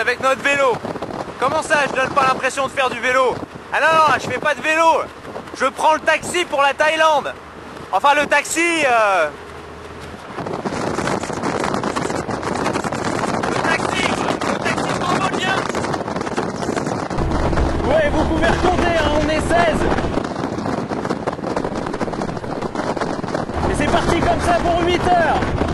avec notre vélo. Comment ça, je donne pas l'impression de faire du vélo? Ah non, je fais pas de vélo. Je prends le taxi pour la Thaïlande. Enfin, le taxi... Euh... Le taxi Le taxi s'envole bien Ouais, vous pouvez recompter, hein, on est 16 Et c'est parti comme ça pour 8 heures